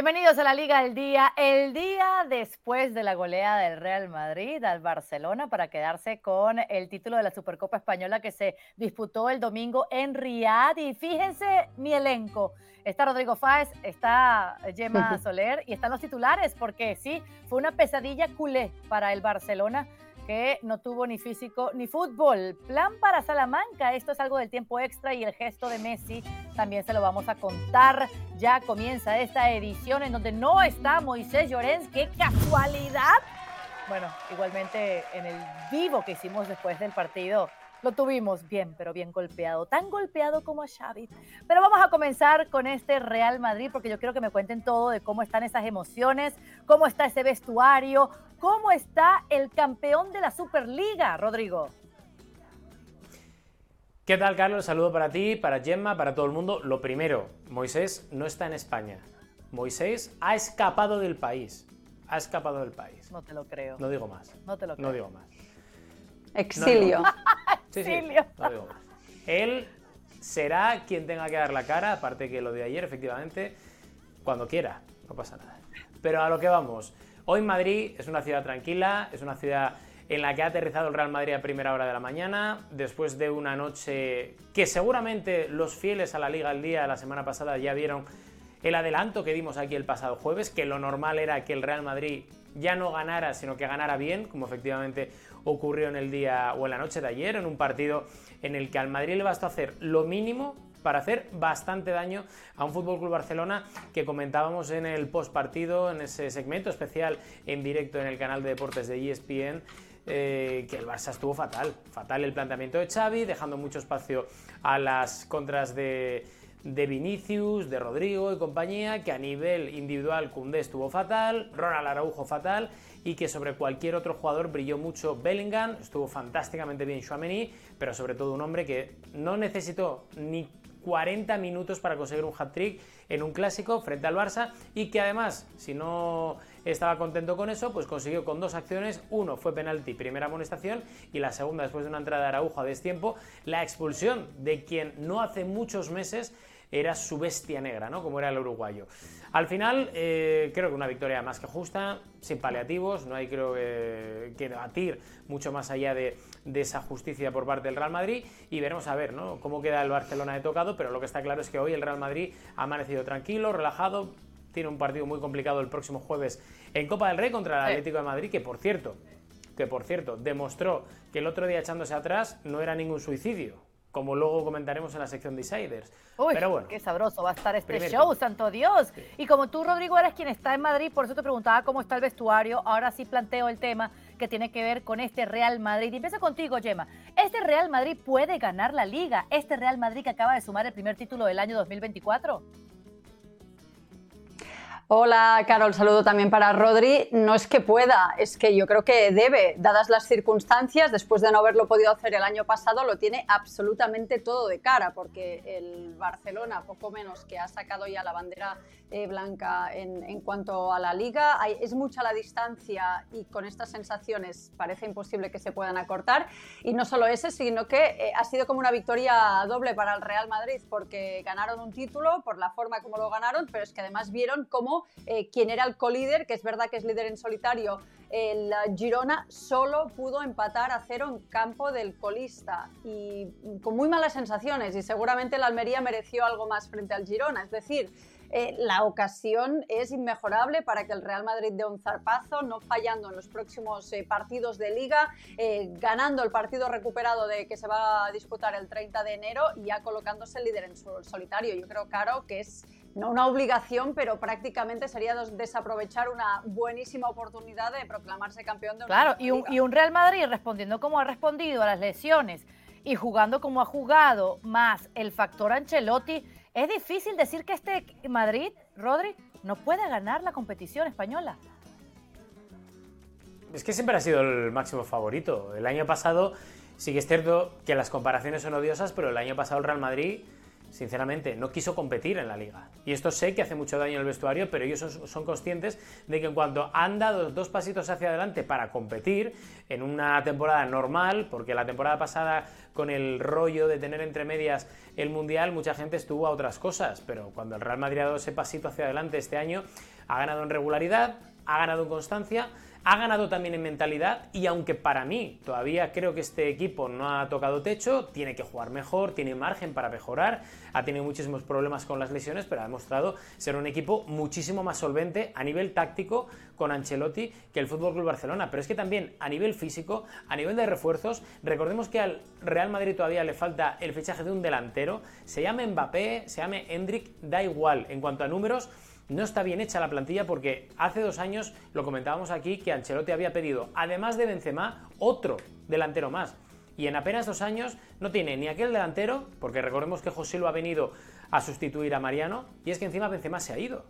Bienvenidos a la Liga del Día, el día después de la goleada del Real Madrid al Barcelona para quedarse con el título de la Supercopa Española que se disputó el domingo en Riyadh. Y fíjense mi elenco. Está Rodrigo Fáez, está Gemma Soler y están los titulares porque sí, fue una pesadilla culé para el Barcelona que no tuvo ni físico ni fútbol. Plan para Salamanca, esto es algo del tiempo extra y el gesto de Messi también se lo vamos a contar. Ya comienza esta edición en donde no está Moisés Llorens, qué casualidad. Bueno, igualmente en el vivo que hicimos después del partido, lo tuvimos bien, pero bien golpeado, tan golpeado como a Xavi. Pero vamos a comenzar con este Real Madrid porque yo quiero que me cuenten todo de cómo están esas emociones, cómo está ese vestuario, cómo está el campeón de la Superliga, Rodrigo. ¿Qué tal, Carlos? Saludo para ti, para Gemma, para todo el mundo. Lo primero, Moisés no está en España. Moisés ha escapado del país. Ha escapado del país. No te lo creo. No digo más. No te lo creo. No digo más. Exilio. Sí, sí, no digo más. Él será quien tenga que dar la cara, aparte que lo de ayer, efectivamente, cuando quiera, no pasa nada. Pero a lo que vamos. Hoy Madrid es una ciudad tranquila, es una ciudad en la que ha aterrizado el Real Madrid a primera hora de la mañana, después de una noche que seguramente los fieles a la Liga al día la semana pasada ya vieron el adelanto que dimos aquí el pasado jueves, que lo normal era que el Real Madrid ya no ganara, sino que ganara bien, como efectivamente ocurrió en el día o en la noche de ayer, en un partido en el que al Madrid le bastó hacer lo mínimo para hacer bastante daño a un Fútbol Club Barcelona que comentábamos en el post partido, en ese segmento especial en directo en el canal de deportes de ESPN. Eh, que el Barça estuvo fatal, fatal el planteamiento de Xavi, dejando mucho espacio a las contras de, de Vinicius, de Rodrigo y compañía, que a nivel individual Cundé estuvo fatal, Ronald Araujo fatal y que sobre cualquier otro jugador brilló mucho Bellingham, estuvo fantásticamente bien Chouameni, pero sobre todo un hombre que no necesitó ni 40 minutos para conseguir un hat-trick en un clásico frente al Barça y que además, si no estaba contento con eso, pues consiguió con dos acciones, uno fue penalti, primera amonestación y la segunda después de una entrada de Araujo a destiempo, la expulsión de quien no hace muchos meses era su bestia negra, ¿no? Como era el uruguayo. Al final, eh, creo que una victoria más que justa, sin paliativos, no hay creo que, que debatir mucho más allá de, esa justicia por parte del Real Madrid y veremos a ver ¿no? cómo queda el Barcelona de tocado, pero lo que está claro es que hoy el Real Madrid ha amanecido tranquilo, relajado, tiene un partido muy complicado el próximo jueves en Copa del Rey contra el Atlético de Madrid, que por cierto, que por cierto, demostró que el otro día echándose atrás no era ningún suicidio como luego comentaremos en la sección de Insiders. Uy, Pero bueno, qué sabroso va a estar este show, santo Dios. Y como tú, Rodrigo, eres quien está en Madrid, por eso te preguntaba cómo está el vestuario. Ahora sí planteo el tema que tiene que ver con este Real Madrid. Y empiezo contigo, Gemma. ¿Este Real Madrid puede ganar la liga? ¿Este Real Madrid que acaba de sumar el primer título del año 2024? Hola, Carol, saludo también para Rodri. No es que pueda, es que yo creo que debe, dadas las circunstancias, después de no haberlo podido hacer el año pasado, lo tiene absolutamente todo de cara, porque el Barcelona, poco menos que ha sacado ya la bandera eh, blanca en, cuanto a la liga, es mucha la distancia y con estas sensaciones parece imposible que se puedan acortar. Y no solo ese, sino que eh, ha sido como una victoria doble para el Real Madrid, porque ganaron un título por la forma como lo ganaron, pero es que además vieron cómo eh, quien era el colíder, que es verdad que es líder en solitario, el Girona solo pudo empatar a cero en campo del colista y con muy malas sensaciones y seguramente el Almería mereció algo más frente al Girona. Es decir, eh, la ocasión es inmejorable para que el Real Madrid dé un zarpazo, no fallando en los próximos eh, partidos de liga, ganando el partido recuperado de que se va a disputar el 30 de enero y ya colocándose líder en solitario. Yo creo, Caro, que es no una obligación, pero prácticamente sería desaprovechar una buenísima oportunidad de proclamarse campeón de Claro, y un, y un Real Madrid respondiendo como ha respondido a las lesiones y jugando como ha jugado, más el factor Ancelotti, es difícil decir que este Madrid, Rodri, no puede ganar la competición española. Es que siempre ha sido el máximo favorito. El año pasado sí que es cierto que las comparaciones son odiosas, pero el año pasado el Real Madrid sinceramente, no quiso competir en la liga. Y esto sé que hace mucho daño el vestuario, pero ellos son, conscientes de que en cuanto han dado dos pasitos hacia adelante para competir en una temporada normal, porque la temporada pasada con el rollo de tener entre medias el Mundial, mucha gente estuvo a otras cosas, pero cuando el Real Madrid ha dado ese pasito hacia adelante este año, ha ganado en regularidad, ha ganado en constancia, ha ganado también en mentalidad y aunque para mí todavía creo que este equipo no ha tocado techo, tiene que jugar mejor, tiene margen para mejorar, ha tenido muchísimos problemas con las lesiones, pero ha demostrado ser un equipo muchísimo más solvente a nivel táctico con Ancelotti que el Club Barcelona, pero es que también a nivel físico, a nivel de refuerzos, recordemos que al Real Madrid todavía le falta el fichaje de un delantero, se llame Mbappé, se llame Hendrik, da igual, en cuanto a números no está bien hecha la plantilla porque hace dos años lo comentábamos aquí que Ancelotti había pedido, además de Benzema, otro delantero más. Y en apenas dos años no tiene ni aquel delantero, porque recordemos que José lo ha venido a sustituir a Mariano, y es que encima Benzema se ha ido.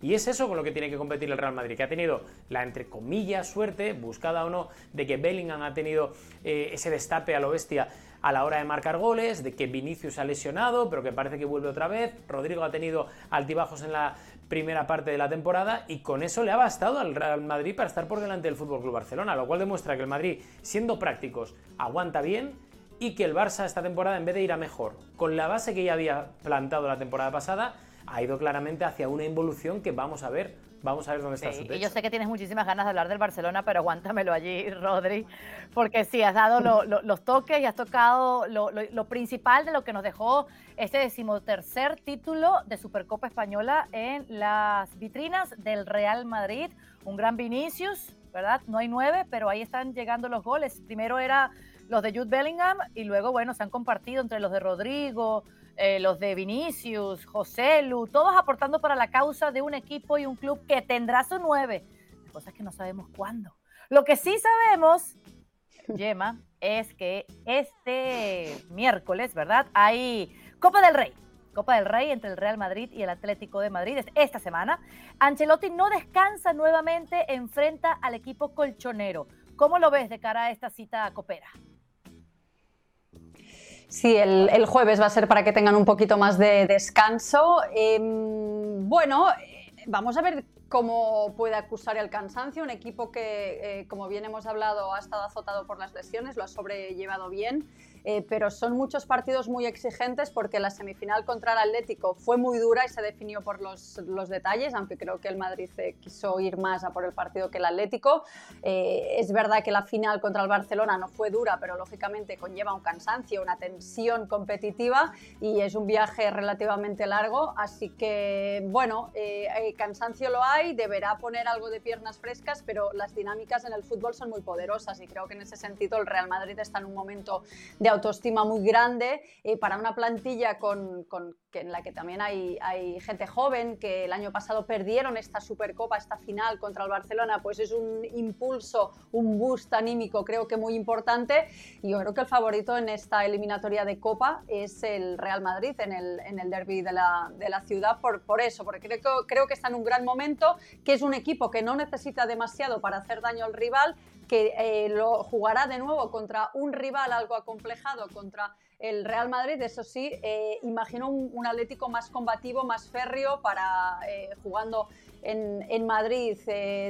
Y es eso con lo que tiene que competir el Real Madrid, que ha tenido la, entre comillas, suerte, buscada o no, de que Bellingham ha tenido eh, ese destape a lo bestia a la hora de marcar goles, de que Vinicius ha lesionado, pero que parece que vuelve otra vez, Rodrigo ha tenido altibajos en la primera parte de la temporada y con eso le ha bastado al Real Madrid para estar por delante del Club Barcelona, lo cual demuestra que el Madrid, siendo prácticos, aguanta bien y que el Barça esta temporada en vez de ir a mejor, con la base que ya había plantado la temporada pasada, ha ido claramente hacia una involución que vamos a ver Vamos a ver dónde está su techo. Y yo sé que tienes muchísimas ganas de hablar del Barcelona, pero aguántamelo allí, Rodri, porque sí, has dado los toques y has tocado lo, principal de lo que nos dejó este decimotercer título de Supercopa Española en las vitrinas del Real Madrid. Un gran Vinicius, ¿verdad? No hay nueve, pero ahí están llegando los goles. Primero era los de Jude Bellingham y luego, bueno, se han compartido entre los de Rodrigo, eh, los de Vinicius, José Lu, todos aportando para la causa de un equipo y un club que tendrá su nueve. Cosas que no sabemos cuándo. Lo que sí sabemos, Gemma, es que este miércoles, ¿verdad? Hay Copa del Rey. Copa del Rey entre el Real Madrid y el Atlético de Madrid esta semana. Ancelotti no descansa nuevamente, enfrenta al equipo colchonero. ¿Cómo lo ves de cara a esta cita copera? Sí, el, jueves va a ser para que tengan un poquito más de descanso. Em, bueno, eh, vamos a ver cómo puede acusar el cansancio. Un equipo que, eh, como bien hemos hablado, ha estado azotado por las lesiones, lo ha sobrellevado bien. Eh, pero son muchos partidos muy exigentes porque la semifinal contra el Atlético fue muy dura y se definió por los, los detalles, aunque creo que el Madrid eh, quiso ir más a por el partido que el Atlético. Eh, es verdad que la final contra el Barcelona no fue dura, pero lógicamente conlleva un cansancio, una tensión competitiva y es un viaje relativamente largo, así que bueno, cansancio lo hay, deberá poner algo de piernas frescas, pero las dinámicas en el fútbol son muy poderosas y creo que en ese sentido el Real Madrid está en un momento de autoestima muy grande eh, para una plantilla con, que en la que también hay, hay, gente joven que el año pasado perdieron esta Supercopa, esta final contra el Barcelona, pues es un impulso, un boost anímico creo que muy importante. Y yo creo que el favorito en esta eliminatoria de Copa es el Real Madrid en el, en el derby de la, de la ciudad por, por eso, porque creo que, creo que está en un gran momento, que es un equipo que no necesita demasiado para hacer daño al rival, que eh, lo jugará de nuevo contra un rival algo acomplejado, contra el Real Madrid, eso sí, eh, imagino un, Atlético más combativo, más férreo para eh, jugando en, Madrid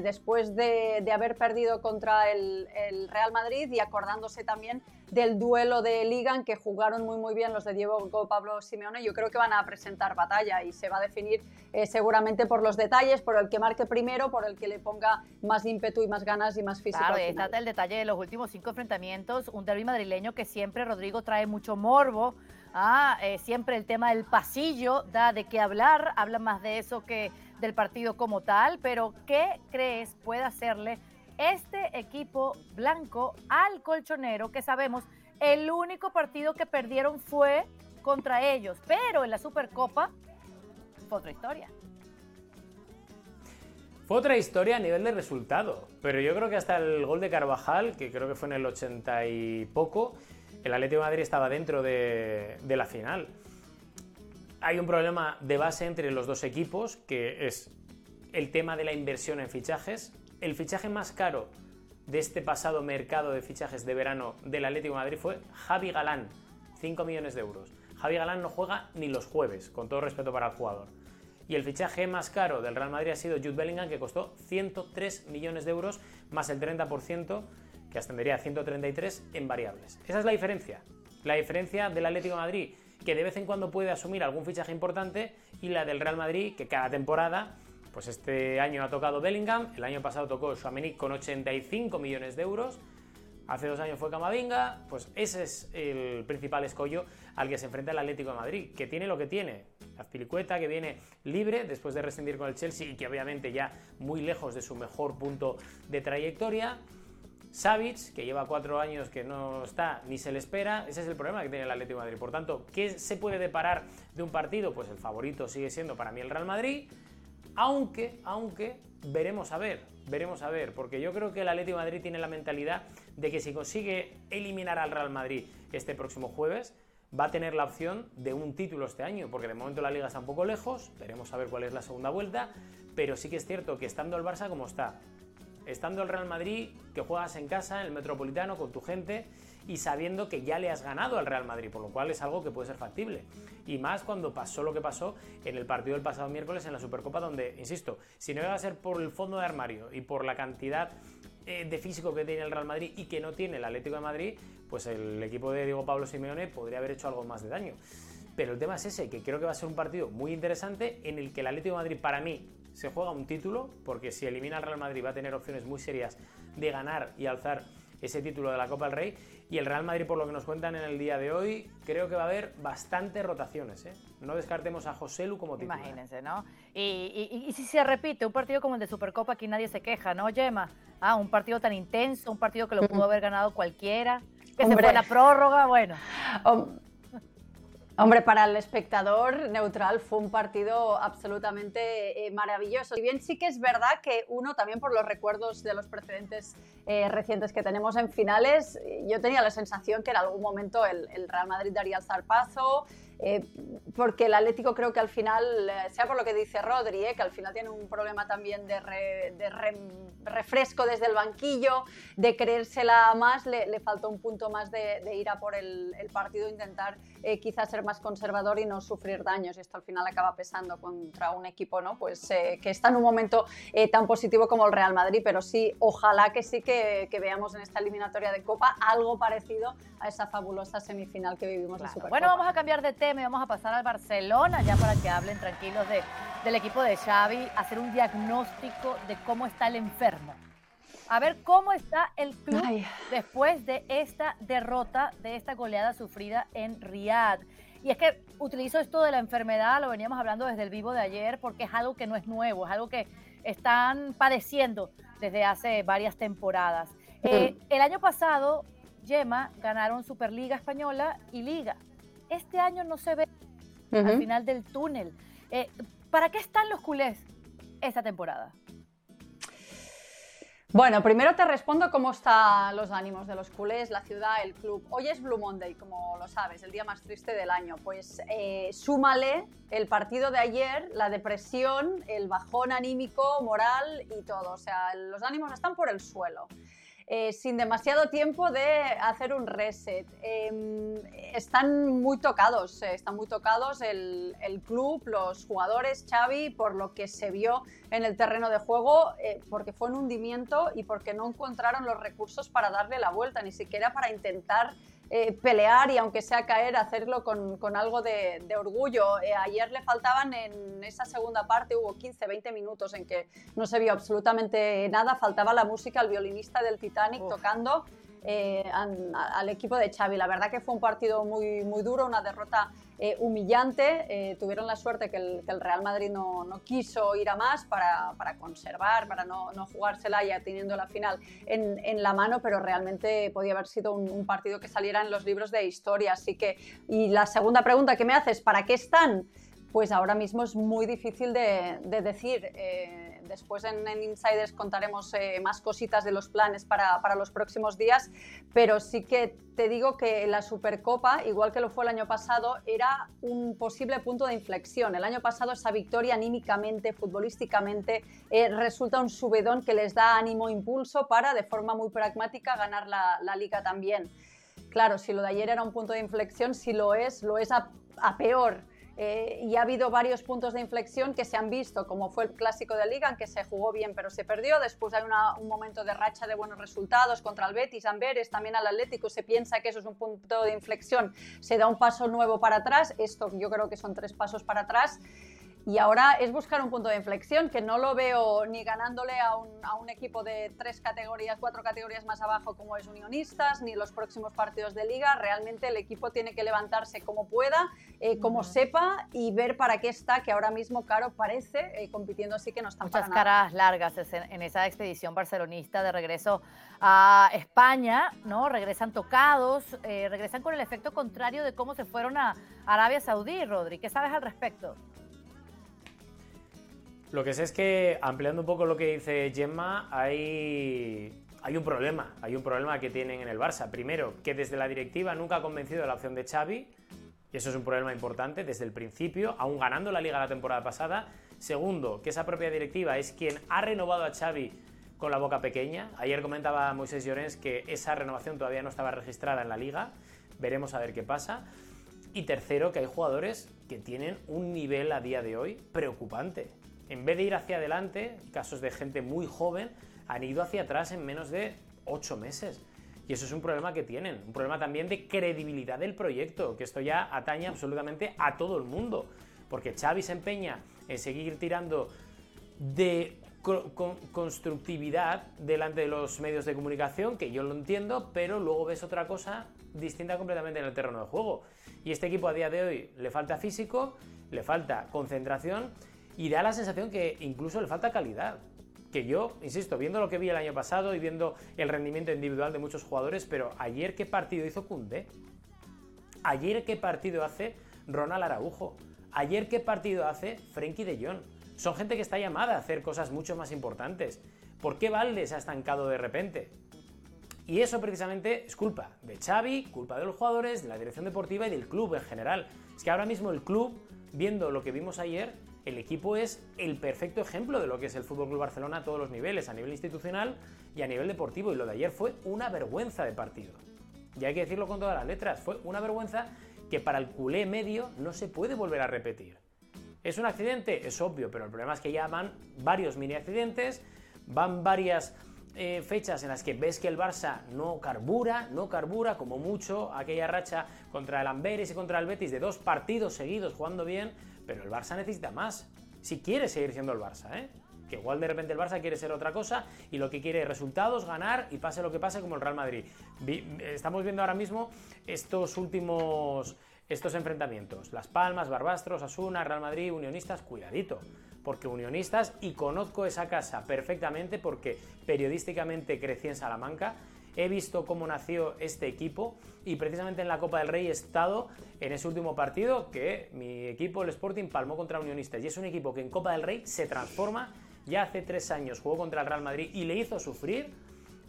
después de, haber perdido contra el, Real Madrid y acordándose también del duelo de Liga en que jugaron muy muy bien los de Diego Pablo Simeone. Yo creo que van a presentar batalla y se va a definir eh, seguramente por los detalles, por el que marque primero, por el que le ponga más ímpetu y más ganas y más físico. Claro, está el detalle de los últimos cinco enfrentamientos, un derby madrileño que siempre Rodrigo trae mucho morbo. Ah, eh, siempre el tema del pasillo da de qué hablar, habla más de eso que del partido como tal, pero ¿qué crees puede hacerle este equipo blanco al colchonero que sabemos el único partido que perdieron fue contra ellos, pero en la Supercopa fue otra historia. Fue otra historia a nivel de resultado, pero yo creo que hasta el gol de Carvajal, que creo que fue en el 80 y poco, el Atlético de Madrid estaba dentro de, de la final. Hay un problema de base entre los dos equipos, que es el tema de la inversión en fichajes el fichaje más caro de este pasado mercado de fichajes de verano del Atlético de Madrid fue Javi Galán, 5 millones de euros. Javi Galán no juega ni los jueves, con todo respeto para el jugador. Y el fichaje más caro del Real Madrid ha sido Jude Bellingham, que costó 103 millones de euros, más el 30%, que ascendería a 133 en variables. Esa es la diferencia. La diferencia del Atlético de Madrid, que de vez en cuando puede asumir algún fichaje importante, y la del Real Madrid, que cada temporada, pues este año ha tocado Bellingham, el año pasado tocó Chouameni con 85 millones de euros, Hace dos años fue Camavinga, pues ese es el principal escollo al que se enfrenta el Atlético de Madrid, que tiene lo que tiene. Azpilicueta, que viene libre después de rescindir con el Chelsea y que obviamente ya muy lejos de su mejor punto de trayectoria. Savic, que lleva cuatro años que no está ni se le espera, ese es el problema que tiene el Atlético de Madrid. Por tanto, ¿qué se puede deparar de un partido? Pues el favorito sigue siendo para mí el Real Madrid, aunque, aunque, veremos a ver, veremos a ver, porque yo creo que el Atlético de Madrid tiene la mentalidad de que si consigue eliminar al Real Madrid este próximo jueves, va a tener la opción de un título este año, porque de momento la liga está un poco lejos, veremos a ver cuál es la segunda vuelta, pero sí que es cierto que estando el Barça como está, estando el Real Madrid, que juegas en casa, en el Metropolitano, con tu gente, y sabiendo que ya le has ganado al Real Madrid, por lo cual es algo que puede ser factible. Y más cuando pasó lo que pasó en el partido del pasado miércoles en la Supercopa, donde, insisto, si no iba a ser por el fondo de armario y por la cantidad eh, de físico que tiene el Real Madrid y que no tiene el Atlético de Madrid, pues el equipo de Diego Pablo Simeone podría haber hecho algo más de daño. Pero el tema es ese, que creo que va a ser un partido muy interesante en el que el Atlético de Madrid para mí se juega un título, porque si elimina al Real Madrid va a tener opciones muy serias de ganar y alzar ese título de la Copa del Rey. Y el Real Madrid, por lo que nos cuentan en el día de hoy, creo que va a haber bastantes rotaciones. ¿eh? No descartemos a José Lu como titular. Imagínense, ¿no? Y, y, si se repite un partido como el de Supercopa, aquí nadie se queja, ¿no, Gemma? Ah, un partido tan intenso, un partido que lo pudo haber ganado cualquiera, que se fue la prórroga, bueno. Hombre, para el espectador neutral fue un partido absolutamente eh, maravilloso. Y bien sí que es verdad que uno, también por los recuerdos de los precedentes eh, recientes que tenemos en finales, yo tenía la sensación que en algún momento el, el Real Madrid daría el zarpazo, eh, porque el Atlético creo que al final, eh, sea por lo que dice Rodri, eh, que al final tiene un problema también de, refresco desde el banquillo, de creérsela más, le, le faltó un punto más de, ir a por el, partido, intentar quizás ser más conservador y no sufrir daños. Y esto al final acaba pesando contra un equipo ¿no? pues, que está en un momento tan positivo como el Real Madrid, pero sí, ojalá que sí que, veamos en esta eliminatoria de Copa algo parecido a esa fabulosa semifinal que vivimos en Supercopa. Bueno, vamos a cambiar de tema me vamos a pasar al Barcelona ya para que hablen tranquilos de, del equipo de Xavi, hacer un diagnóstico de cómo está el enfermo. A ver cómo está el club después de esta derrota, de esta goleada sufrida en Riyadh. Y es que utilizo esto de la enfermedad, lo veníamos hablando desde el vivo de ayer, porque es algo que no es nuevo, es algo que están padeciendo desde hace varias temporadas. Eh, el año pasado, Yema ganaron Superliga Española y Liga este año no se ve al final del túnel. Eh, ¿Para qué están los culés esta temporada? Bueno, primero te respondo cómo están los ánimos de los culés, la ciudad, el club. Hoy es Blue Monday, como lo sabes, el día más triste del año. Pues eh, súmale el partido de ayer, la depresión, el bajón anímico, moral y todo. O sea, los ánimos están por el suelo. Eh, sin demasiado tiempo de hacer un reset. Em, están muy tocados, eh, están muy tocados el, club, los jugadores, Xavi, por lo que se vio en el terreno de juego, eh, porque fue un hundimiento y porque no encontraron los recursos para darle la vuelta, ni siquiera para intentar eh, pelear y aunque sea caer, hacerlo con, con algo de, orgullo. Eh, ayer le faltaban en esa segunda parte, hubo 15, 20 minutos en que no se vio absolutamente nada, faltaba la música, el violinista del Titanic tocando. Eh, al, equipo de Xavi. La verdad que fue un partido muy, muy duro, una derrota eh, humillante. Eh, tuvieron la suerte que el, Real Madrid no, no, quiso ir a más para, para conservar, para no, no, jugársela ya teniendo la final en, en, la mano, pero realmente podía haber sido un, partido que saliera en los libros de historia. Así que, y la segunda pregunta que me haces, ¿para qué están? Pues ahora mismo es muy difícil de, de decir. Después en, Insiders contaremos eh, más cositas de los planes para, para, los próximos días, pero sí que te digo que la Supercopa, igual que lo fue el año pasado, era un posible punto de inflexión. El año pasado esa victoria anímicamente, futbolísticamente, eh, resulta un subedón que les da ánimo, impulso para, de forma muy pragmática, ganar la, la liga también. Claro, si lo de ayer era un punto de inflexión, si lo es, lo es a a peor. Eh, y ha habido varios puntos de inflexión que se han visto, como fue el clásico de Liga, en que se jugó bien pero se perdió. Después hay un momento de racha de buenos resultados contra el Betis, Amberes, también al Atlético. Se piensa que eso es un punto de inflexión, se da un paso nuevo para atrás. Esto yo creo que son tres pasos para atrás. Y ahora es buscar un punto de inflexión que no lo veo ni ganándole a un, a un, equipo de tres categorías, cuatro categorías más abajo como es Unionistas, ni los próximos partidos de liga. Realmente el equipo tiene que levantarse como pueda, eh, como sepa y ver para qué está, que ahora mismo Caro parece eh, compitiendo así que no están Muchas para caras largas en esa expedición barcelonista de regreso a España, ¿no? Regresan tocados, eh, regresan con el efecto contrario de cómo se fueron a Arabia Saudí, Rodri. ¿Qué sabes al respecto? Lo que sé es que, ampliando un poco lo que dice Gemma, hay, hay un problema. Hay un problema que tienen en el Barça. Primero, que desde la directiva nunca ha convencido de la opción de Xavi. Y eso es un problema importante desde el principio, aún ganando la liga la temporada pasada. Segundo, que esa propia directiva es quien ha renovado a Xavi con la boca pequeña. Ayer comentaba Moisés Llorens que esa renovación todavía no estaba registrada en la liga. Veremos a ver qué pasa. Y tercero, que hay jugadores que tienen un nivel a día de hoy preocupante en vez de ir hacia adelante, casos de gente muy joven han ido hacia atrás en menos de 8 meses. Y eso es un problema que tienen, un problema también de credibilidad del proyecto, que esto ya atañe absolutamente a todo el mundo. Porque Xavi se empeña en seguir tirando de constructividad delante de los medios de comunicación, que yo lo entiendo, pero luego ves otra cosa distinta completamente en el terreno de juego. Y este equipo a día de hoy le falta físico, le falta concentración y da la sensación que incluso le falta calidad. Que yo, insisto, viendo lo que vi el año pasado y viendo el rendimiento individual de muchos jugadores, pero ayer qué partido hizo Cundé. Ayer qué partido hace Ronald Araujo. Ayer qué partido hace Frenkie de Jong. Son gente que está llamada a hacer cosas mucho más importantes. ¿Por qué Valde se ha estancado de repente? Y eso precisamente es culpa de Xavi, culpa de los jugadores, de la dirección deportiva y del club en general. Es que ahora mismo el club, viendo lo que vimos ayer, el equipo es el perfecto ejemplo de lo que es el Fútbol Club Barcelona a todos los niveles, a nivel institucional y a nivel deportivo. Y lo de ayer fue una vergüenza de partido. Y hay que decirlo con todas las letras, fue una vergüenza que para el culé medio no se puede volver a repetir. ¿Es un accidente? Es obvio, pero el problema es que ya van varios mini accidentes, van varias eh, fechas en las que ves que el Barça no carbura, no carbura como mucho aquella racha contra el Amberes y contra el Betis de dos partidos seguidos jugando bien, pero el Barça necesita más. Si quiere seguir siendo el Barça, ¿eh? Que igual de repente el Barça quiere ser otra cosa y lo que quiere es resultados, ganar y pase lo que pase como el Real Madrid. Estamos viendo ahora mismo estos últimos estos enfrentamientos. Las Palmas, Barbastros, Asuna, Real Madrid, Unionistas, cuidadito. Porque Unionistas, y conozco esa casa perfectamente porque periodísticamente crecí en Salamanca, he visto cómo nació este equipo y precisamente en la Copa del Rey he estado en ese último partido que mi equipo, el Sporting, palmó contra Unionistas. Y es un equipo que en Copa del Rey se transforma. Ya hace tres años jugó contra el Real Madrid y le hizo sufrir.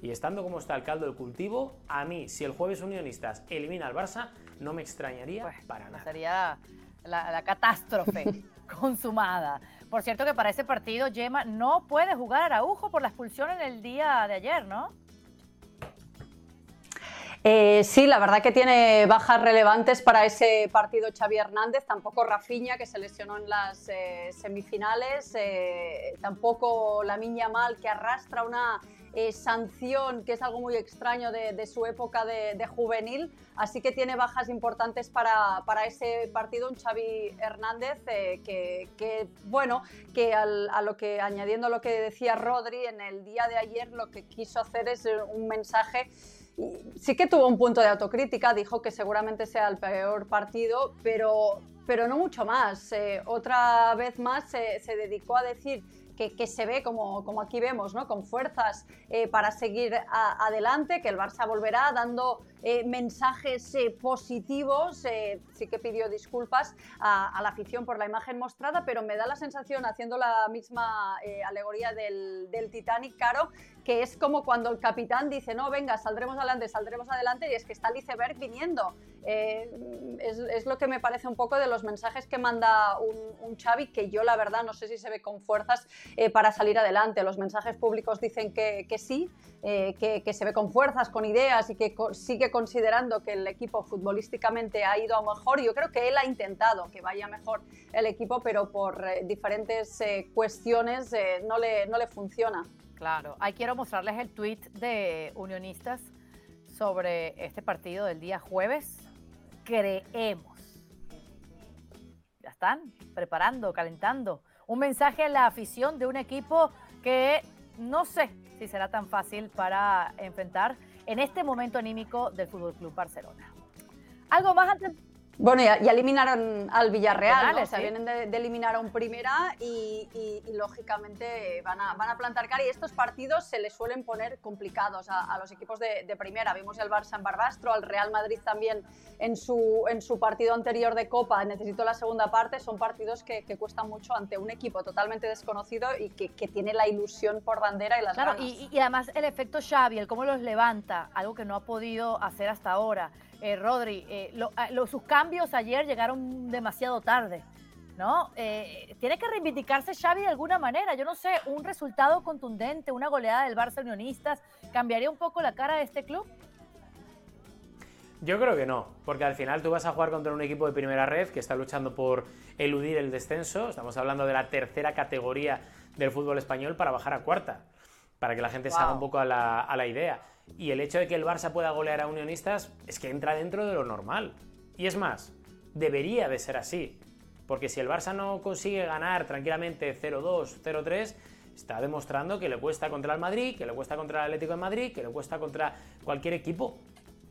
Y estando como está el caldo del cultivo, a mí, si el jueves Unionistas elimina al Barça, no me extrañaría pues, para nada. Sería la, la catástrofe consumada. Por cierto que para ese partido, Yema no puede jugar Araujo por la expulsión en el día de ayer, ¿no? Eh, sí, la verdad que tiene bajas relevantes para ese partido Xavi Hernández, tampoco Rafinha que se lesionó en las eh, semifinales, eh, tampoco la Miña Mal que arrastra una sanción que es algo muy extraño de, su época de, juvenil, así que tiene bajas importantes para, ese partido un Xavi Hernández que, bueno, que a lo que añadiendo lo que decía Rodri en el día de ayer lo que quiso hacer es un mensaje sí que tuvo un punto de autocrítica, dijo que seguramente sea el peor partido, pero, pero no mucho más. Eh, otra vez más se, dedicó a decir que, se ve, como, como, aquí vemos, ¿no? con fuerzas eh, para seguir adelante, que el Barça volverá dando eh, mensajes positivos. sí que pidió disculpas a, la afición por la imagen mostrada, pero me da la sensación, haciendo la misma alegoría del, del Titanic, Caro, que es como cuando el capitán dice, no, venga, saldremos adelante, saldremos adelante, y es que está el iceberg viniendo. Eh, es, lo que me parece un poco de los mensajes que manda un, un Xavi, que yo la verdad no sé si se ve con fuerzas eh, para salir adelante. Los mensajes públicos dicen que, sí, eh, que, se ve con fuerzas, con ideas y que sigue considerando que el equipo futbolísticamente ha ido a mejor. Yo creo que él ha intentado que vaya mejor el equipo, pero por diferentes cuestiones no, le, no le funciona. Claro, ahí quiero mostrarles el tweet de Unionistas sobre este partido del día jueves creemos. Ya están preparando, calentando. Un mensaje a la afición de un equipo que no sé si será tan fácil para enfrentar en este momento anímico del Fútbol Club Barcelona. Algo más antes bueno, ya, eliminaron al Villarreal, ¿no? o sea, vienen de, eliminar a un primera y, lógicamente van a, van a, plantar cara y estos partidos se les suelen poner complicados a, los equipos de, primera. Vimos el Barça en Barbastro, al Real Madrid también en su, en su partido anterior de Copa, necesito la segunda parte, son partidos que, cuestan mucho ante un equipo totalmente desconocido y que, tiene la ilusión por bandera y las claro, Y, y además el efecto Xavi, el cómo los levanta, algo que no ha podido hacer hasta ahora. Eh, Rodri, eh, ah, sus cambios ayer llegaron demasiado tarde, ¿no? Eh, tiene que reivindicarse Xavi de alguna manera. Yo no sé, un resultado contundente, una goleada del Barça Unionistas, ¿cambiaría un poco la cara de este club? Yo creo que no, porque al final tú vas a jugar contra un equipo de primera red que está luchando por eludir el descenso. Estamos hablando de la tercera categoría del fútbol español para bajar a cuarta, para que la gente se haga un poco a la, a la idea. Y el hecho de que el Barça pueda golear a Unionistas es que entra dentro de lo normal. Y es más, debería de ser así. Porque si el Barça no consigue ganar tranquilamente 0-2, 0-3, está demostrando que le cuesta contra el Madrid, que le cuesta contra el Atlético de Madrid, que le cuesta contra cualquier equipo.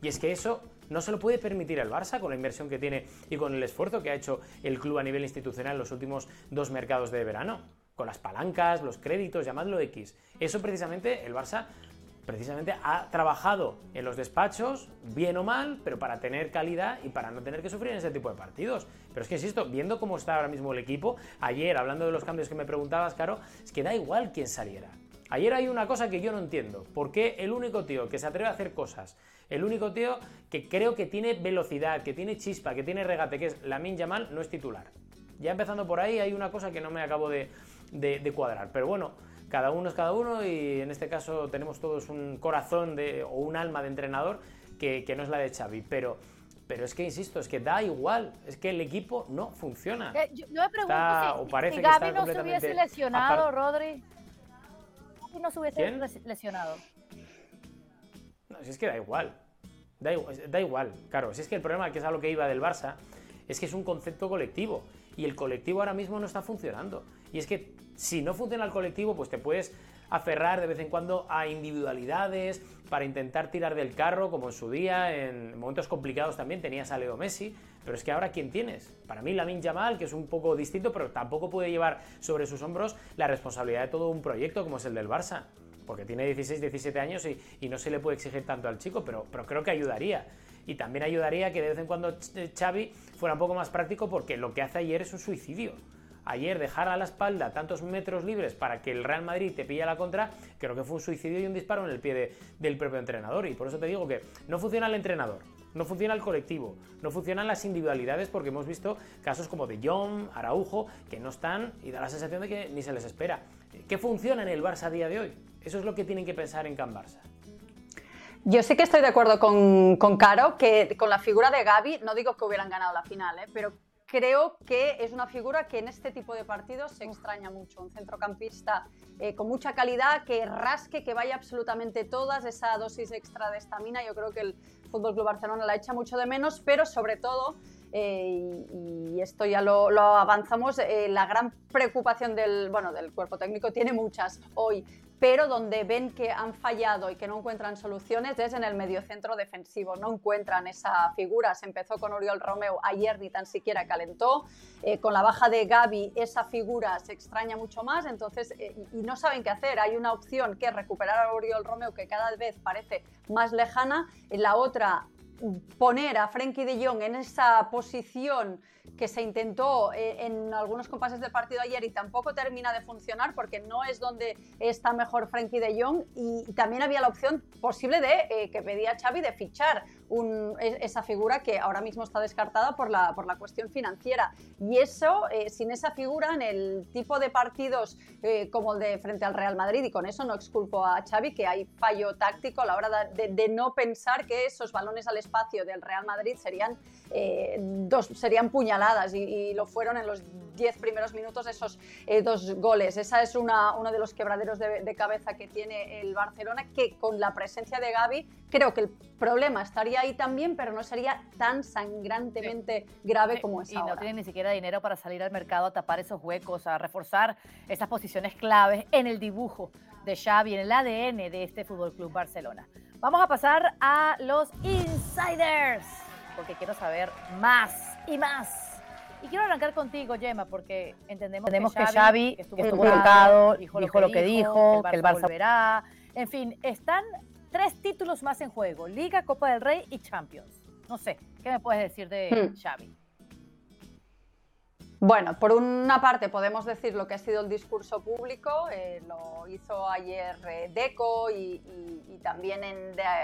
Y es que eso no se lo puede permitir el Barça con la inversión que tiene y con el esfuerzo que ha hecho el club a nivel institucional en los últimos dos mercados de verano. Con las palancas, los créditos, llamadlo X. Eso precisamente el Barça precisamente ha trabajado en los despachos, bien o mal, pero para tener calidad y para no tener que sufrir en ese tipo de partidos. Pero es que, insisto, viendo cómo está ahora mismo el equipo, ayer, hablando de los cambios que me preguntabas, Caro, es que da igual quién saliera. Ayer hay una cosa que yo no entiendo. ¿Por qué el único tío que se atreve a hacer cosas, el único tío que creo que tiene velocidad, que tiene chispa, que tiene regate, que es Lamin Yamal, no es titular? Ya empezando por ahí, hay una cosa que no me acabo de, de cuadrar. Pero bueno, cada uno es cada uno y en este caso tenemos todos un corazón de, o un alma de entrenador que, no es la de Xavi, pero... Pero es que, insisto, es que da igual, es que el equipo no funciona. Eh, yo, me pregunto si, o parece Gaby no se hubiese lesionado, Rodri. Gaby no se hubiese lesionado. No, si es que da igual. Da, da igual, claro. Si es que el problema, que es a lo que iba del Barça, es que es un concepto colectivo. Y el colectivo ahora mismo no está funcionando. Y es que si no funciona el colectivo, pues te puedes aferrar de vez en cuando a individualidades para intentar tirar del carro, como en su día, en momentos complicados también tenías a Leo Messi, pero es que ahora ¿quién tienes? Para mí Lamin Yamal, que es un poco distinto, pero tampoco puede llevar sobre sus hombros la responsabilidad de todo un proyecto como es el del Barça, porque tiene 16, 17 años y, no se le puede exigir tanto al chico, pero, pero creo que ayudaría. Y también ayudaría que de vez en cuando Xavi fuera un poco más práctico porque lo que hace ayer es un suicidio ayer dejar a la espalda tantos metros libres para que el Real Madrid te pille la contra, creo que fue un suicidio y un disparo en el pie del propio entrenador. Y por eso te digo que no funciona el entrenador, no funciona el colectivo, no funcionan las individualidades porque hemos visto casos como de John, Araujo, que no están y da la sensación de que ni se les espera. ¿Qué funciona en el Barça a día de hoy? Eso es lo que tienen que pensar en Can Barça. Yo sí que estoy de acuerdo con, con, Caro, que con la figura de Gaby, no digo que hubieran ganado la final, ¿eh? pero creo que es una figura que en este tipo de partidos se extraña mucho. Un centrocampista eh, con mucha calidad, que rasque, que vaya absolutamente todas, esa dosis extra de estamina. Yo creo que el Fútbol Club Barcelona la echa mucho de menos, pero sobre todo. Eh, y, esto ya lo, avanzamos, eh, la gran preocupación del, bueno, del cuerpo técnico tiene muchas hoy, pero donde ven que han fallado y que no encuentran soluciones es en el mediocentro defensivo. No encuentran esa figura. Se empezó con Oriol Romeo, ayer ni tan siquiera calentó. Eh, con la baja de Gaby, esa figura se extraña mucho más, entonces, eh, y no saben qué hacer. Hay una opción que es recuperar a Oriol Romeo, que cada vez parece más lejana. La otra poner a Frenkie de Jong en esa posición que se intentó eh, en algunos compases del partido ayer y tampoco termina de funcionar porque no es donde está mejor Frenkie de Jong y también había la opción posible de eh, que pedía Xavi de fichar e, esa figura que ahora mismo está descartada por la, por la cuestión financiera. Y eso, eh, sin esa figura, en el tipo de partidos como el de frente al Real Madrid, y con eso no exculpo a Xavi, que hay fallo táctico a la hora de, no pensar que esos balones al espacio del Real Madrid serían, dos, serían puñaladas y, lo fueron en los 10 primeros minutos esos eh, dos goles. Esa es una, uno de los quebraderos de, cabeza que tiene el Barcelona, que con la presencia de Gaby creo que el problema estaría ahí también, pero no sería tan sangrantemente grave como es y ahora. Y no tienen ni siquiera dinero para salir al mercado a tapar esos huecos, a reforzar esas posiciones claves en el dibujo de Xavi, en el ADN de este Fútbol Club Barcelona. Vamos a pasar a los insiders, porque quiero saber más y más y quiero arrancar contigo, Gemma, porque entendemos, que, Xavi, estuvo, estuvo dijo, lo que dijo, que el Barça, volverá. En fin, están tres títulos más en juego, Liga, Copa del Rey y Champions. No sé, ¿qué me puedes decir de hmm. Xavi? Bueno, por una parte podemos decir lo que ha sido el discurso público, eh, lo hizo ayer eh, Deco y, también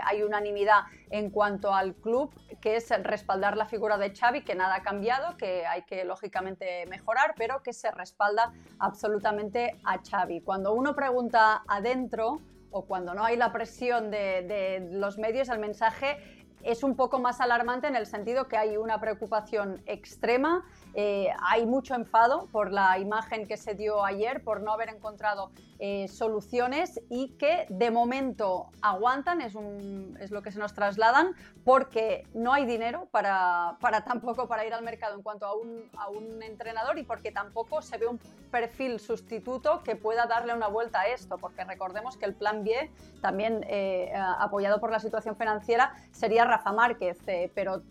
hay unanimidad en cuanto al club, que es respaldar la figura de Xavi, que nada ha cambiado, que hay que lógicamente mejorar, pero que se respalda absolutamente a Xavi. Cuando uno pregunta adentro o cuando no hay la presión de los medios, el mensaje es un poco más alarmante en el sentido que hay una preocupación extrema. Eh, hay mucho enfado por la imagen que se dio ayer, por no haber encontrado eh, soluciones y que de momento aguantan, es, lo que se nos trasladan, porque no hay dinero para, tampoco para ir al mercado en cuanto a un, entrenador y porque tampoco se ve un perfil sustituto que pueda darle una vuelta a esto, porque recordemos que el plan B, también eh, apoyado por la situación financiera, sería Rafa Márquez, pero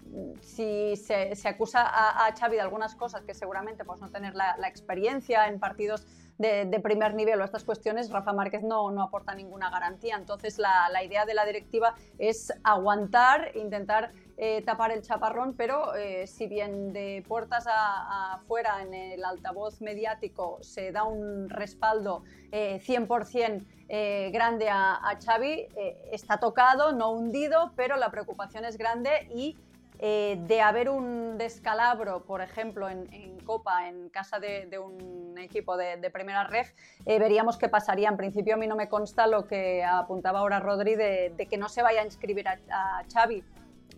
si se, acusa a, a Xavi de algunas cosas que seguramente pues, no tener la, experiencia en partidos de, primer nivel o estas cuestiones, Rafa Márquez no, no aporta ninguna garantía. Entonces la, la, idea de la directiva es aguantar, intentar eh, tapar el chaparrón, pero eh, si bien de puertas afuera en el altavoz mediático se da un respaldo 100% eh, grande a, a Xavi, está tocado, no hundido, pero la preocupación es grande y eh, de haber un descalabro, por ejemplo, en, Copa, en casa de, un equipo de, primera ref, eh, veríamos qué pasaría. En principio a mí no me consta lo que apuntaba ahora Rodri de, que no se vaya a inscribir a, a Xavi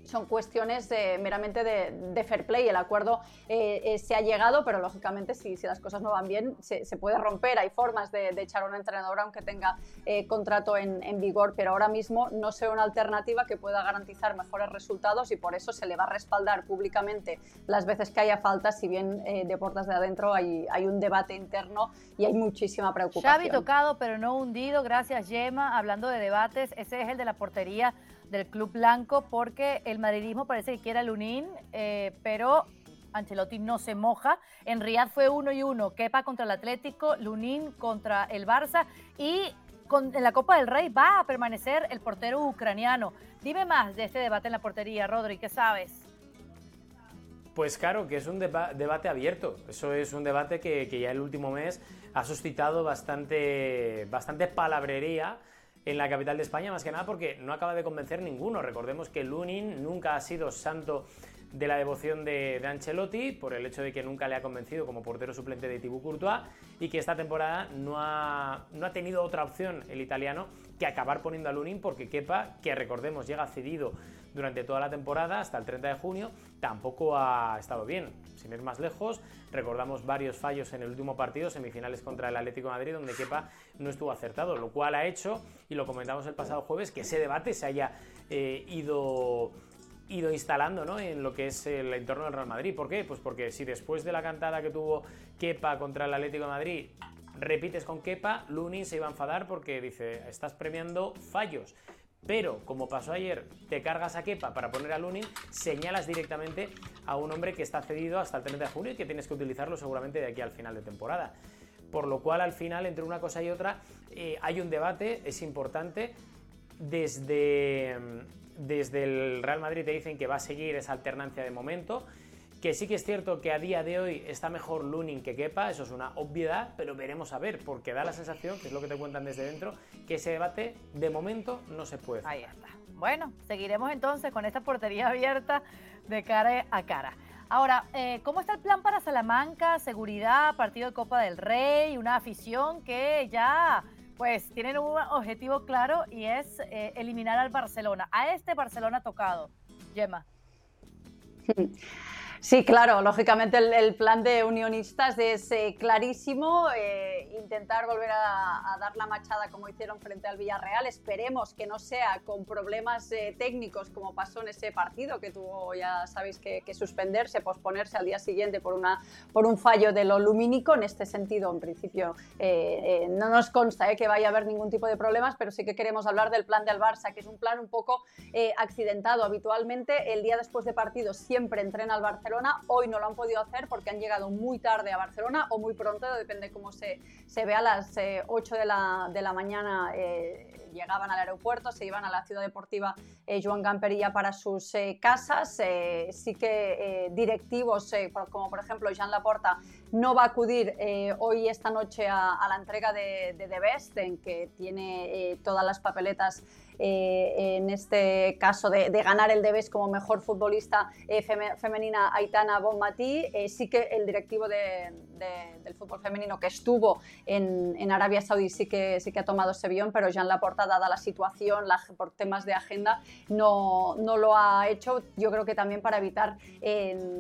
son cuestiones meramente de, fair play. El acuerdo eh, eh, se ha llegado, pero lógicamente si, si, las cosas no van bien se, puede romper. Hay formas de, echar a un entrenador aunque tenga eh, contrato en, vigor, pero ahora mismo no sea una alternativa que pueda garantizar mejores resultados y por eso se le va a respaldar públicamente las veces que haya falta, si bien de puertas de adentro hay, hay un debate interno y hay muchísima preocupación. Xavi tocado pero no hundido, gracias Yema. Hablando de debates, ese es el de la portería del Club Blanco porque el madridismo parece que quiere a Lunín, eh, pero Ancelotti no se moja. En Riyadh fue uno y uno, Kepa contra el Atlético, Lunín contra el Barça y con, en la Copa del Rey va a permanecer el portero ucraniano. Dime más de este debate en la portería, Rodri, ¿qué sabes? Pues claro, que es un debate abierto. Eso es un debate que, que, ya el último mes ha suscitado bastante, bastante palabrería en la capital de España, más que nada porque no acaba de convencer ninguno. Recordemos que Lunin nunca ha sido santo de la devoción de, Ancelotti por el hecho de que nunca le ha convencido como portero suplente de Thibaut Courtois y que esta temporada no ha, no ha tenido otra opción el italiano que acabar poniendo a Lunin porque Kepa, que recordemos llega cedido durante toda la temporada hasta el 30 de junio, tampoco ha estado bien. Sin ir más lejos, recordamos varios fallos en el último partido, semifinales contra el Atlético de Madrid, donde Kepa no estuvo acertado, lo cual ha hecho, y lo comentamos el pasado jueves, que ese debate se haya eh, ido ido instalando ¿no? en lo que es el entorno del Real Madrid. ¿Por qué? Pues porque si después de la cantada que tuvo Kepa contra el Atlético de Madrid repites con Kepa, Lunin se iba a enfadar porque dice, estás premiando fallos. Pero, como pasó ayer, te cargas a Kepa para poner a Lunin, señalas directamente a un hombre que está cedido hasta el 30 de junio y que tienes que utilizarlo seguramente de aquí al final de temporada. Por lo cual, al final, entre una cosa y otra, eh, hay un debate, es importante. Desde, desde el Real Madrid te dicen que va a seguir esa alternancia de momento, que sí que es cierto que a día de hoy está mejor Lunin que Kepa, eso es una obviedad, pero veremos a ver, porque da la sensación, que es lo que te cuentan desde dentro, que ese debate de momento no se puede. Ahí está. Bueno, seguiremos entonces con esta portería abierta de cara a cara. Ahora, eh, ¿cómo está el plan para Salamanca? Seguridad, partido de Copa del Rey, una afición que ya pues tienen un objetivo claro y es eh, eliminar al Barcelona. A este Barcelona tocado. Gemma. Sí, claro, lógicamente el, plan de unionistas es eh, clarísimo, eh, intentar volver a, dar la machada como hicieron frente al Villarreal. Esperemos que no sea con problemas eh, técnicos como pasó en ese partido que tuvo, ya sabéis, que, suspenderse, posponerse al día siguiente por, una, por un fallo de lo lumínico. En este sentido, en principio, no nos consta que vaya a haber ningún tipo de problemas, pero sí que queremos hablar del plan del Barça, que es un plan un poco accidentado. Habitualmente, el día después de partido siempre entrena al Hoy no lo han podido hacer porque han llegado muy tarde a Barcelona o muy pronto, depende cómo se, se ve a las 8 eh, de la, de la mañana. Eh, llegaban al aeropuerto, se iban a la ciudad deportiva eh, Joan Gamperilla para sus casas. sí que directivos, como por ejemplo Jean Laporta, no va a acudir hoy esta noche a, la entrega de, de The Best, en que tiene todas las papeletas eh, en este caso de, ganar el Debes como mejor futbolista eh, femenina Aitana Bonmatí. Eh, sí que el directivo del fútbol femenino que estuvo en, Arabia Saudí sí que, sí que ha tomado ese avión, pero Jean Laporta, dada la situación, por temas de agenda, no, no, lo ha hecho. Yo creo que también para evitar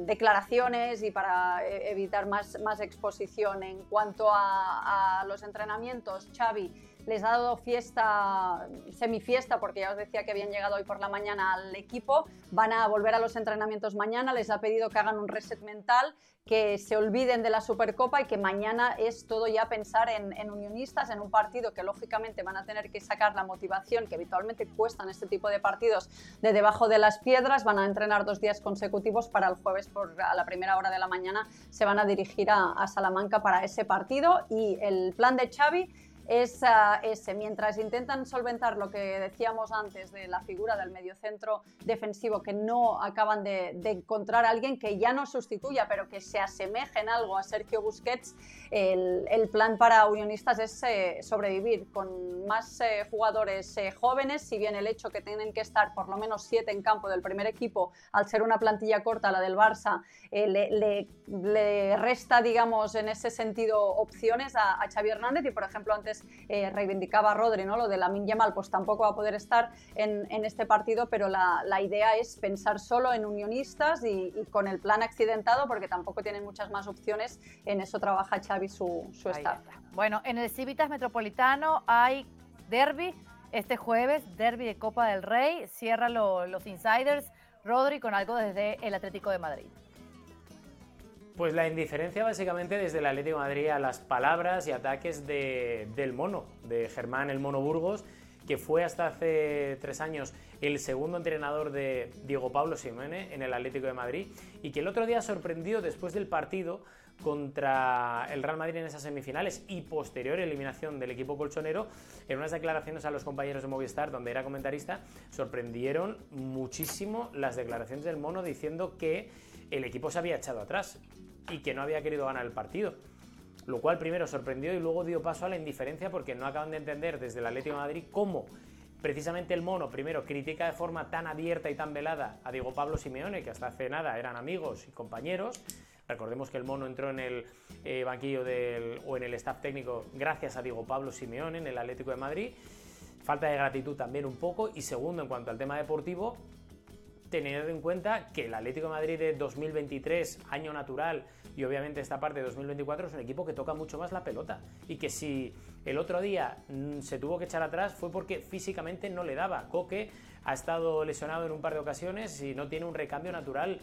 declaraciones y para evitar más, más exposición. En cuanto a, a los entrenamientos, Xavi les ha dado fiesta, semifiesta, porque ya os decía que habían llegado hoy por la mañana al equipo, van a volver a los entrenamientos mañana, les ha pedido que hagan un reset mental, que se olviden de la Supercopa y que mañana es todo ya pensar en, unionistas, en un partido que lógicamente van a tener que sacar la motivación que habitualmente cuestan este tipo de partidos de debajo de las piedras, van a entrenar dos días consecutivos para el jueves por a la primera hora de la mañana se van a dirigir a, a Salamanca para ese partido y el plan de Xavi es ese. Mientras intentan solventar lo que decíamos antes de la figura del mediocentro defensivo, que no acaban de, encontrar a alguien que ya no sustituya, pero que se asemeje en algo a Sergio Busquets, el, plan para unionistas es eh, sobrevivir con más eh, jugadores eh, jóvenes, si bien el hecho que tienen que estar por lo menos siete en campo del primer equipo, al ser una plantilla corta, la del Barça, le, resta, digamos, en ese sentido opciones a, a Xavi Hernández y, por ejemplo, antes eh, reivindicaba Rodri, ¿no? Lo de la Yamal, pues tampoco va a poder estar en, este partido, pero la, idea es pensar solo en unionistas y, con el plan accidentado, porque tampoco tienen muchas más opciones. En eso trabaja Xavi su, su staff. Bueno, en el Civitas Metropolitano hay derby este jueves, derby de Copa del Rey. Cierra los insiders. Rodri con algo desde el Atlético de Madrid. Pues la indiferencia básicamente desde el Atlético de Madrid a las palabras y ataques del mono, de Germán el Mono Burgos, que fue hasta hace tres años el segundo entrenador de Diego Pablo Simeone en el Atlético de Madrid y que el otro día sorprendió después del partido contra el Real Madrid en esas semifinales y posterior eliminación del equipo colchonero, en unas declaraciones a los compañeros de Movistar, donde era comentarista, sorprendieron muchísimo las declaraciones del mono diciendo que el equipo se había echado atrás y que no había querido ganar el partido. Lo cual primero sorprendió y luego dio paso a la indiferencia porque no acaban de entender desde el Atlético de Madrid cómo precisamente el mono primero critica de forma tan abierta y tan velada a Diego Pablo Simeone, que hasta hace nada eran amigos y compañeros. Recordemos que el mono entró en el eh, banquillo del, o en el staff técnico gracias a Diego Pablo Simeone en el Atlético de Madrid. Falta de gratitud también un poco. Y segundo, en cuanto al tema deportivo, teniendo en cuenta que el Atlético de Madrid de 2023, año natural, y obviamente esta parte de 2024 es un equipo que toca mucho más la pelota. Y que si el otro día mm, se tuvo que echar atrás fue porque físicamente no le daba. Coque ha estado lesionado en un par de ocasiones y no tiene un recambio natural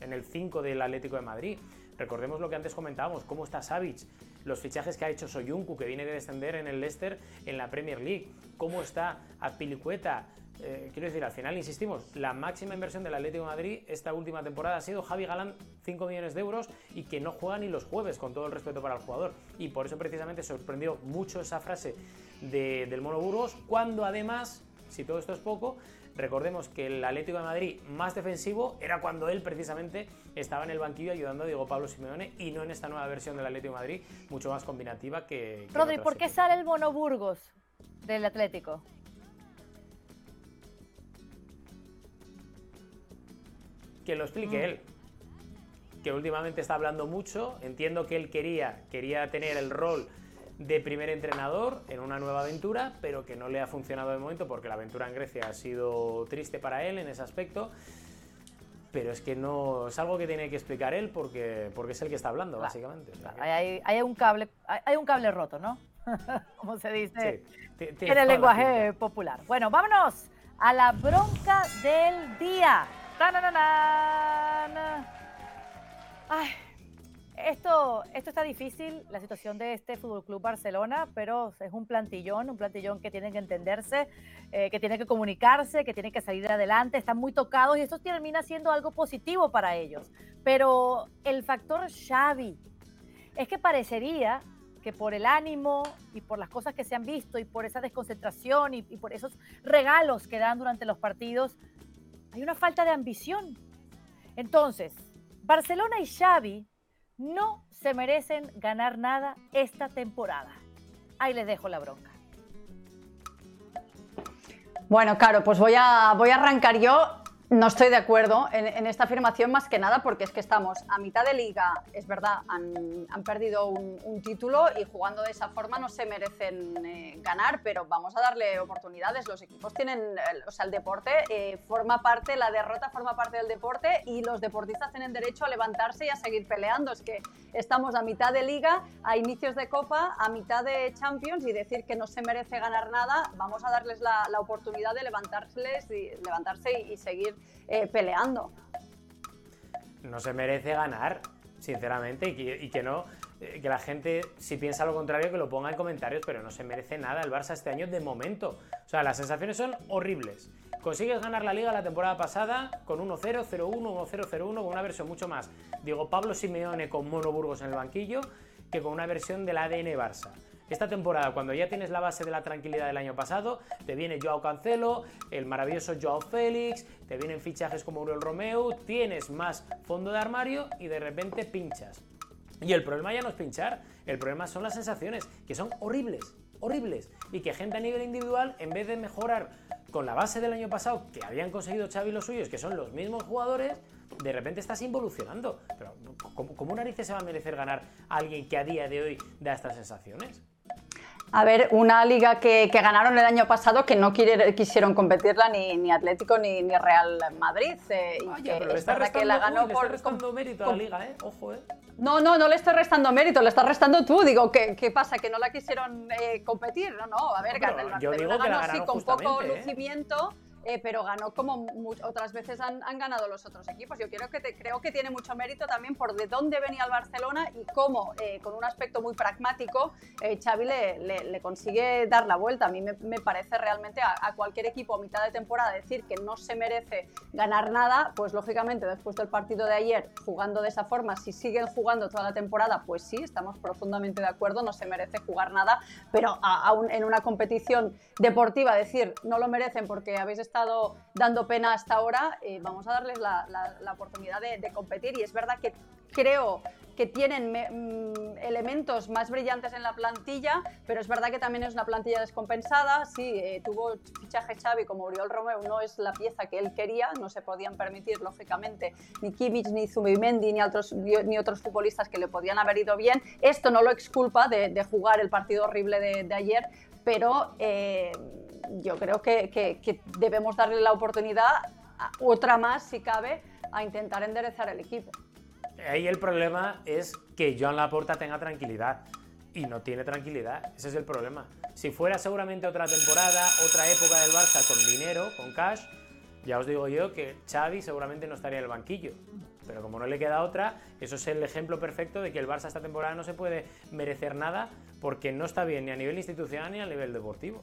en el 5 del Atlético de Madrid. Recordemos lo que antes comentábamos, cómo está Savic, los fichajes que ha hecho Soyuncu, que viene de descender en el Leicester en la Premier League, cómo está Azpilicueta, eh, quiero decir, al final, insistimos, la máxima inversión del Atlético de Madrid esta última temporada ha sido Javi Galán, 5 millones de euros, y que no juega ni los jueves, con todo el respeto para el jugador. Y por eso precisamente sorprendió mucho esa frase del Mono Burgos, cuando además, si todo esto es poco, Recordemos que el Atlético de Madrid más defensivo era cuando él precisamente estaba en el banquillo ayudando a Diego Pablo Simeone y no en esta nueva versión del Atlético de Madrid, mucho más combinativa que... Rodri, ¿por qué sale el Mono Burgos del Atlético? Que lo explique mm. él que últimamente está hablando mucho. Entiendo que él quería, quería tener el rol de primer entrenador en una nueva aventura, pero que no le ha funcionado de momento porque la aventura en Grecia ha sido triste para él en ese aspecto. Pero es que no es algo que tiene que explicar él porque, porque es el que está hablando, básicamente. hay, un cable, hay, un cable roto, ¿no? Como se dice en el lenguaje popular. Bueno, vámonos a la bronca del día. Ay, esto, esto está difícil, la situación de este Fútbol Club Barcelona, pero es un plantillón, un plantillón que tiene que entenderse, eh, que tiene que comunicarse, que tiene que salir adelante, están muy tocados y esto termina siendo algo positivo para ellos. Pero el factor Xavi es que parecería que por el ánimo y por las cosas que se han visto y por esa desconcentración y, y por esos regalos que dan durante los partidos, hay una falta de ambición. Entonces, Barcelona y Xavi no se merecen ganar nada esta temporada. Ahí les dejo la bronca. Bueno, claro, pues voy a, voy a arrancar yo no estoy de acuerdo en, esta afirmación más que nada porque es que estamos a mitad de liga, es verdad, han, perdido un, título y jugando de esa forma no se merecen eh, ganar, pero vamos a darle oportunidades. Los equipos tienen, o sea, el deporte eh, forma parte, la derrota forma parte del deporte y los deportistas tienen derecho a levantarse y a seguir peleando. Es que estamos a mitad de liga, a inicios de copa, a mitad de Champions y decir que no se merece ganar nada, vamos a darles la, oportunidad de levantarse y, levantarse y seguir eh, peleando. No se merece ganar, sinceramente, y que, no, eh, que la gente, si piensa lo contrario, que lo ponga en comentarios, pero no se merece nada el Barça este año de momento. O sea, las sensaciones son horribles. Consigues ganar la liga la temporada pasada con 1-0, 0-1, 1-0, 0-1, con una versión mucho más. Digo, Pablo Simeone con Mono Burgos en el banquillo que con una versión del ADN Barça. Esta temporada, cuando ya tienes la base de la tranquilidad del año pasado, te viene Joao Cancelo, el maravilloso Joao Félix, te vienen fichajes como Uriel Romeo, tienes más fondo de armario y de repente pinchas. Y el problema ya no es pinchar, el problema son las sensaciones, que son horribles, horribles. Y que gente a nivel individual, en vez de mejorar con la base del año pasado que habían conseguido Xavi y los suyos, que son los mismos jugadores, de repente estás involucionando. Pero ¿cómo, narices se va a merecer ganar a alguien que a día de hoy da estas sensaciones? A ver, una liga que, ganaron el año pasado que no quisieron competirla ni, ni Atlético ni, ni, Real Madrid. Eh, y que es verdad que la ganó por. Le restando mérito a la liga, ¿eh? Ojo, ¿eh? No, no, no le estoy restando mérito, le estás restando tú. Digo, ¿qué, qué pasa? ¿Que no la quisieron eh, competir? No, no, a ver, no, yo digo que la ganó con poco ¿eh? lucimiento eh, pero ganó como otras veces han, ganado los otros equipos. Yo creo que, creo que tiene mucho mérito también por de dónde venía el Barcelona y cómo, eh, con un aspecto muy pragmático, eh, Xavi le, consigue dar la vuelta. A mí me, parece realmente a, cualquier equipo a mitad de temporada decir que no se merece ganar nada, pues lógicamente después del partido de ayer, jugando de esa forma, si siguen jugando toda la temporada, pues sí, estamos profundamente de acuerdo, no se merece jugar nada, pero aún en una competición deportiva decir no lo merecen porque habéis estado estado dando pena hasta ahora, eh, vamos a darles la, oportunidad de, competir. Y es verdad que creo que tienen mm, elementos más brillantes en la plantilla, pero es verdad que también es una plantilla descompensada. Sí, eh, tuvo fichaje Xavi como Oriol Romeo, no es la pieza que él quería, no se podían permitir, lógicamente, ni Kimmich, ni Zubimendi, ni otros, ni otros futbolistas que le podían haber ido bien. Esto no lo exculpa de, jugar el partido horrible de, ayer, pero... Eh, yo creo que, debemos darle la oportunidad, otra más si cabe, a intentar enderezar el equipo. Ahí el problema es que Joan Laporta tenga tranquilidad y no tiene tranquilidad. Ese es el problema. Si fuera seguramente otra temporada, otra época del Barça con dinero, con cash, ya os digo yo que Xavi seguramente no estaría en el banquillo. Pero como no le queda otra, eso es el ejemplo perfecto de que el Barça esta temporada no se puede merecer nada porque no está bien ni a nivel institucional ni a nivel deportivo.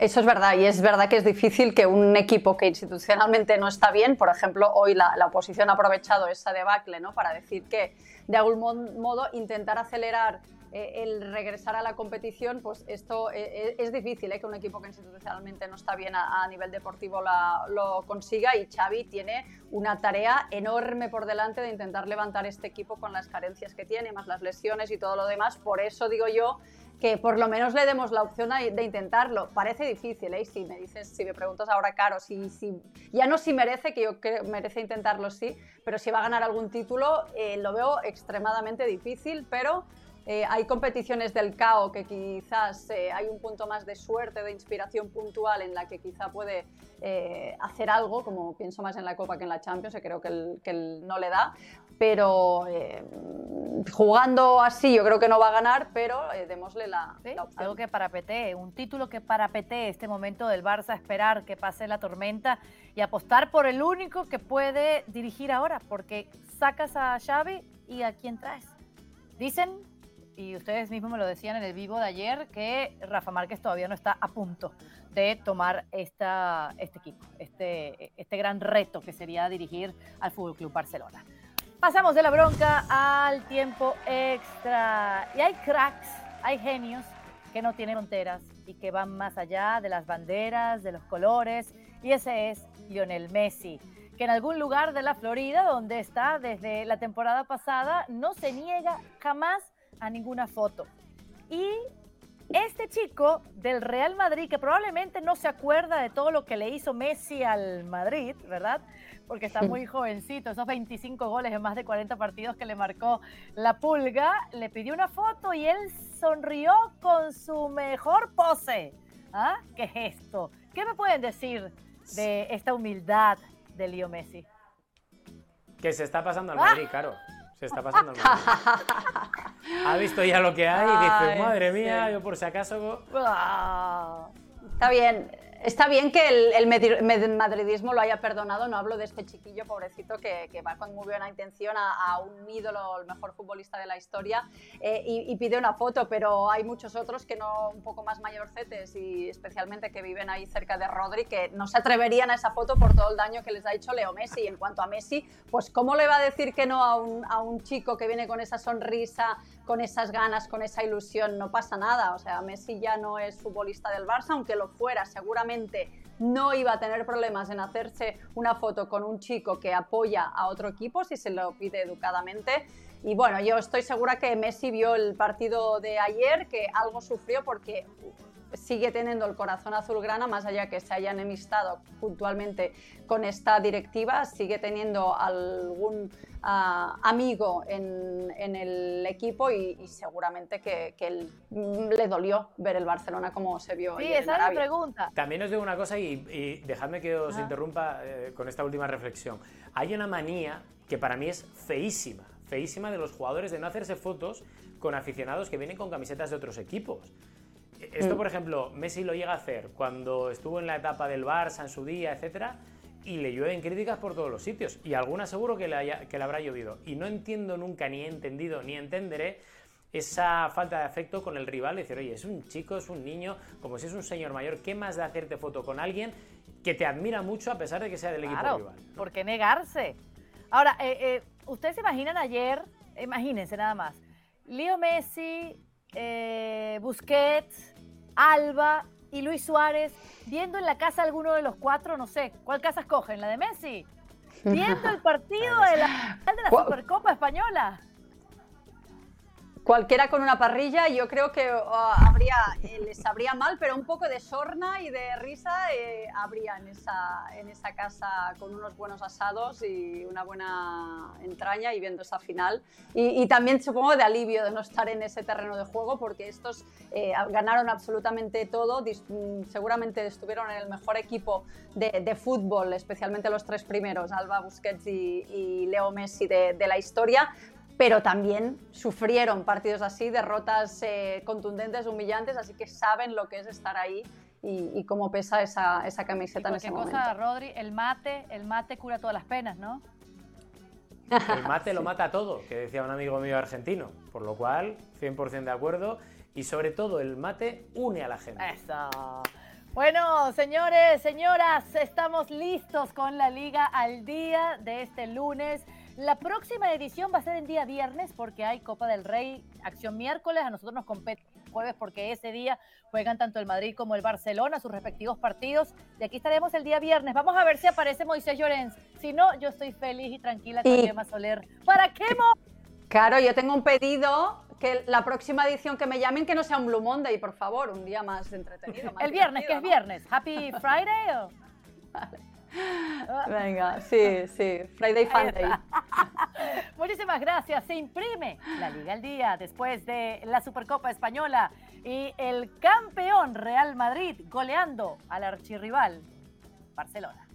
Eso es verdad, y es verdad que es difícil que un equipo que institucionalmente no está bien, por ejemplo, hoy la, oposición ha aprovechado esa debacle ¿no? para decir que de algún modo intentar acelerar eh, el regresar a la competición, pues esto eh, es difícil, que un equipo que institucionalmente no está bien a, nivel deportivo lo consiga y Xavi tiene una tarea enorme por delante de intentar levantar este equipo con las carencias que tiene, más las lesiones y todo lo demás. Por eso digo yo que por lo menos le demos la opción de intentarlo. Parece difícil, ¿eh? Si me dices, si me preguntas ahora, Caro, si, si, ya no si merece, que yo merece intentarlo, sí, pero si va a ganar algún título, eh, lo veo extremadamente difícil, pero eh, hay competiciones del CAO que quizás eh, hay un punto más de suerte, de inspiración puntual en la que quizá puede eh, hacer algo, como pienso más en la Copa que en la Champions, que creo que él, no le da, pero jugando así yo creo que no va a ganar, pero démosle la, opción. Algo que parapetee, un título que parapetee este momento del Barça, esperar que pase la tormenta y apostar por el único que puede dirigir ahora, porque sacas a Xavi y a quién traes. Dicen y ustedes mismos me lo decían en el vivo de ayer, que Rafa Márquez todavía no está a punto de tomar esta, este equipo, este, este gran reto que sería dirigir al Fútbol Club Barcelona. Pasamos de la bronca al tiempo extra. Y hay cracks, hay genios que no tienen fronteras y que van más allá de las banderas, de los colores. Y ese es Lionel Messi, que en algún lugar de la Florida, donde está desde la temporada pasada, no se niega jamás a ninguna foto. Y este chico del Real Madrid, que probablemente no se acuerda de todo lo que le hizo Messi al Madrid, ¿verdad? Porque está muy jovencito, esos 25 goles en más de 40 partidos que le marcó la pulga, le pidió una foto y él sonrió con su mejor pose. ¿Ah? ¿Qué gesto? ¿Qué me pueden decir de esta humildad de Leo Messi? Que se está pasando al Madrid, claro. Se está pasando el Ha visto ya lo que hay y dice, madre mía, yo por si acaso... Está bien, Está bien que el, madridismo lo haya perdonado, no hablo de este chiquillo pobrecito que, va con muy buena intención a, un ídolo, el mejor futbolista de la historia, eh, y, pide una foto, pero hay muchos otros que no, un poco más mayorcetes y especialmente que viven ahí cerca de Rodri, que no se atreverían a esa foto por todo el daño que les ha hecho Leo Messi. Y en cuanto a Messi, pues ¿cómo le va a decir que no a un, a un chico que viene con esa sonrisa, con esas ganas, con esa ilusión? No pasa nada, o sea, Messi ya no es futbolista del Barça, aunque lo fuera, seguramente no iba a tener problemas en hacerse una foto con un chico que apoya a otro equipo si se lo pide educadamente. Y bueno, yo estoy segura que Messi vio el partido de ayer, que algo sufrió porque sigue teniendo el corazón azulgrana, más allá que se haya enemistado puntualmente con esta directiva, sigue teniendo algún ah, amigo en, el equipo y, seguramente que, le dolió ver el Barcelona como se vio. Sí, esa es la pregunta. También os digo una cosa y, dejadme que os interrumpa eh, con esta última reflexión. Hay una manía que para mí es feísima, feísima de los jugadores de no hacerse fotos con aficionados que vienen con camisetas de otros equipos. Esto, mm. por ejemplo, Messi lo llega a hacer cuando estuvo en la etapa del Barça en su día, etcétera, y le llueven críticas por todos los sitios. Y alguna seguro que le, que le habrá llovido. Y no entiendo nunca, ni he entendido, ni entenderé esa falta de afecto con el rival. Decir, oye, es un chico, es un niño, como si es un señor mayor, ¿qué más de hacerte foto con alguien que te admira mucho a pesar de que sea del equipo rival? ¿Por qué negarse? Ahora, eh, eh, ustedes se imaginan ayer, imagínense nada más, Leo Messi eh, Busquets, Alba y Luis Suárez viendo en la casa alguno de los cuatro, no sé, ¿cuál casa escogen? ¿La de Messi? Viendo el partido de la, de la Supercopa Española cualquiera con una parrilla, yo creo que uh, habría, eh, les habría mal, pero un poco de sorna y de risa eh, habría en esa, en esa casa con unos buenos asados y una buena entraña y viendo esa final. Y, también supongo de alivio de no estar en ese terreno de juego porque estos eh, ganaron absolutamente todo, mm, seguramente estuvieron en el mejor equipo de, fútbol, especialmente los tres primeros, Alba, Busquets y, Leo Messi de la historia, pero también sufrieron partidos así, derrotas eh, contundentes, humillantes, así que saben lo que es estar ahí y, cómo pesa esa, esa camiseta en ese cosa, momento. Rodri, el mate, el mate cura todas las penas, ¿no? El mate lo mata todo, que decía un amigo mío argentino, por lo cual 100% de acuerdo y sobre todo el mate une a la gente. Eso. Bueno, señores, señoras, estamos listos con la liga al día de este lunes La próxima edición va a ser el día viernes porque hay Copa del Rey, acción miércoles, a nosotros nos compete jueves porque ese día juegan tanto el Madrid como el Barcelona, sus respectivos partidos. Y aquí estaremos el día viernes. Vamos a ver si aparece Moisés Llorens. Si no, yo estoy feliz y tranquila con Gemma Soler. ¿Para qué, Claro, yo tengo un pedido que la próxima edición que me llamen que no sea un Blue Monday, por favor, un día más entretenido. el viernes, que es viernes. Happy Friday. Venga, sí, sí, Friday Fun Day. Muchísimas gracias. Se imprime la Liga al Día después de la Supercopa Española y el campeón Real Madrid goleando al archirrival Barcelona.